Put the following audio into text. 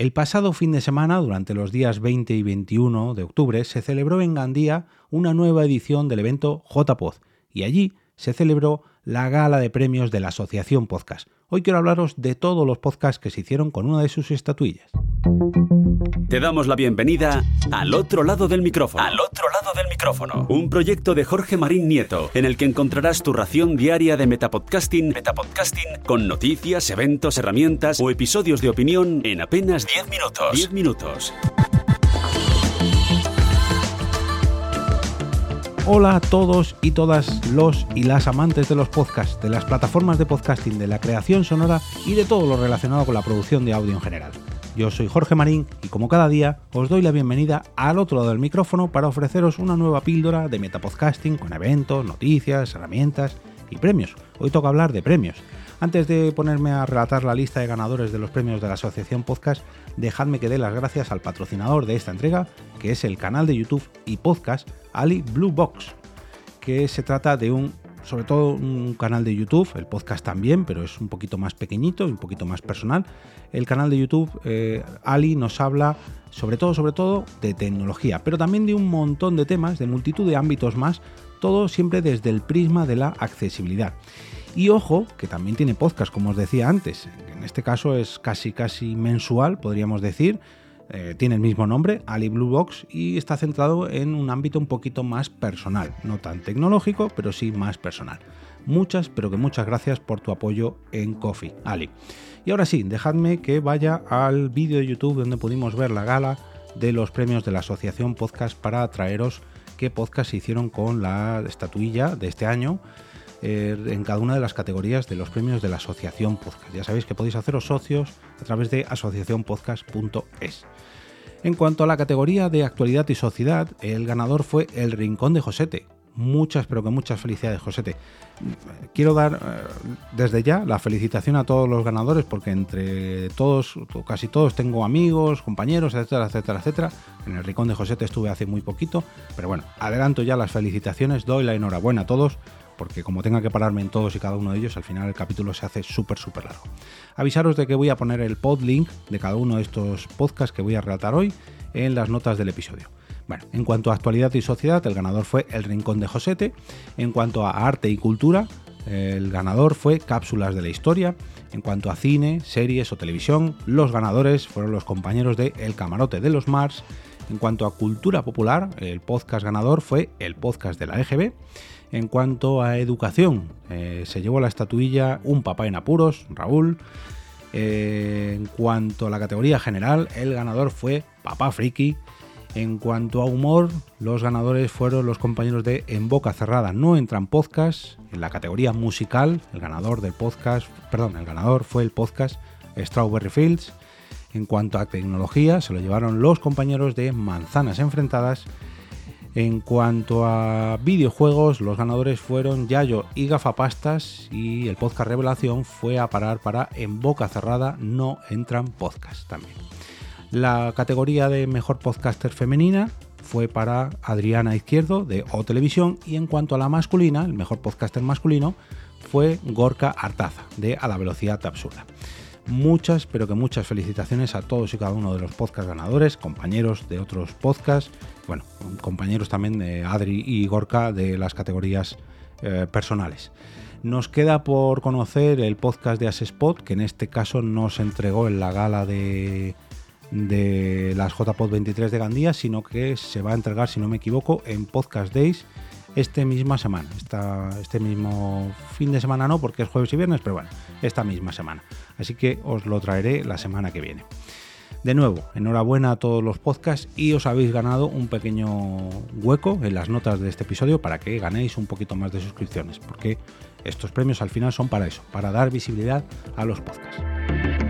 El pasado fin de semana, durante los días 20 y 21 de octubre, se celebró en Gandía una nueva edición del evento JPod y allí se celebró la gala de premios de la Asociación Podcast. Hoy quiero hablaros de todos los podcasts que se hicieron con una de sus estatuillas. Te damos la bienvenida al otro lado del micrófono. Al otro lado del micrófono. Un proyecto de Jorge Marín Nieto, en el que encontrarás tu ración diaria de metapodcasting, metapodcasting con noticias, eventos, herramientas o episodios de opinión en apenas 10 minutos. 10 minutos. Hola a todos y todas los y las amantes de los podcasts, de las plataformas de podcasting, de la creación sonora y de todo lo relacionado con la producción de audio en general. Yo soy Jorge Marín y como cada día os doy la bienvenida al otro lado del micrófono para ofreceros una nueva píldora de metapodcasting con eventos, noticias, herramientas y premios. Hoy toca hablar de premios. Antes de ponerme a relatar la lista de ganadores de los premios de la Asociación Podcast, dejadme que dé las gracias al patrocinador de esta entrega, que es el canal de YouTube y podcast Ali Blue Box, que se trata de un sobre todo un canal de YouTube, el podcast también, pero es un poquito más pequeñito y un poquito más personal. El canal de YouTube, eh, Ali nos habla sobre todo, sobre todo de tecnología, pero también de un montón de temas, de multitud de ámbitos más, todo siempre desde el prisma de la accesibilidad. Y ojo, que también tiene podcast, como os decía antes. En este caso es casi casi mensual, podríamos decir. Eh, tiene el mismo nombre, Ali Blue Box, y está centrado en un ámbito un poquito más personal, no tan tecnológico, pero sí más personal. Muchas, pero que muchas gracias por tu apoyo en Coffee, Ali. Y ahora sí, dejadme que vaya al vídeo de YouTube donde pudimos ver la gala de los premios de la Asociación Podcast para traeros qué podcast se hicieron con la estatuilla de este año eh, en cada una de las categorías de los premios de la Asociación Podcast. Ya sabéis que podéis haceros socios a través de asociacionpodcast.es. En cuanto a la categoría de actualidad y sociedad, el ganador fue El Rincón de Josete. Muchas, pero que muchas felicidades, Josete. Quiero dar eh, desde ya la felicitación a todos los ganadores porque entre todos, casi todos, tengo amigos, compañeros, etcétera, etcétera, etcétera. En el Rincón de Josete estuve hace muy poquito, pero bueno, adelanto ya las felicitaciones, doy la enhorabuena a todos porque como tenga que pararme en todos y cada uno de ellos, al final el capítulo se hace súper, súper largo. Avisaros de que voy a poner el pod link de cada uno de estos podcasts que voy a relatar hoy en las notas del episodio. Bueno, en cuanto a actualidad y sociedad, el ganador fue El Rincón de Josete. En cuanto a arte y cultura, el ganador fue Cápsulas de la Historia. En cuanto a cine, series o televisión, los ganadores fueron los compañeros de El Camarote de los Mars. En cuanto a cultura popular, el podcast ganador fue el podcast de la EGB. En cuanto a educación, eh, se llevó la estatuilla Un papá en apuros, Raúl. Eh, en cuanto a la categoría general, el ganador fue Papá Friki. En cuanto a humor, los ganadores fueron los compañeros de En Boca Cerrada No Entran Podcast. En la categoría musical, el ganador del podcast, perdón, el ganador fue el podcast Strawberry Fields. En cuanto a tecnología, se lo llevaron los compañeros de Manzanas Enfrentadas en cuanto a videojuegos, los ganadores fueron Yayo y Gafapastas y el podcast Revelación fue a parar para En Boca Cerrada no entran podcast también. La categoría de mejor podcaster femenina fue para Adriana Izquierdo de O Televisión y en cuanto a la masculina, el mejor podcaster masculino fue Gorka Artaza de A la Velocidad Absurda. Muchas, pero que muchas felicitaciones a todos y cada uno de los podcast ganadores, compañeros de otros podcasts, bueno, compañeros también de Adri y Gorka de las categorías eh, personales. Nos queda por conocer el podcast de Asespot, que en este caso nos entregó en la gala de, de las JPod 23 de Gandía, sino que se va a entregar, si no me equivoco, en Podcast Days este misma semana. este mismo fin de semana no, porque es jueves y viernes, pero bueno, esta misma semana. Así que os lo traeré la semana que viene. De nuevo, enhorabuena a todos los podcasts y os habéis ganado un pequeño hueco en las notas de este episodio para que ganéis un poquito más de suscripciones, porque estos premios al final son para eso, para dar visibilidad a los podcasts.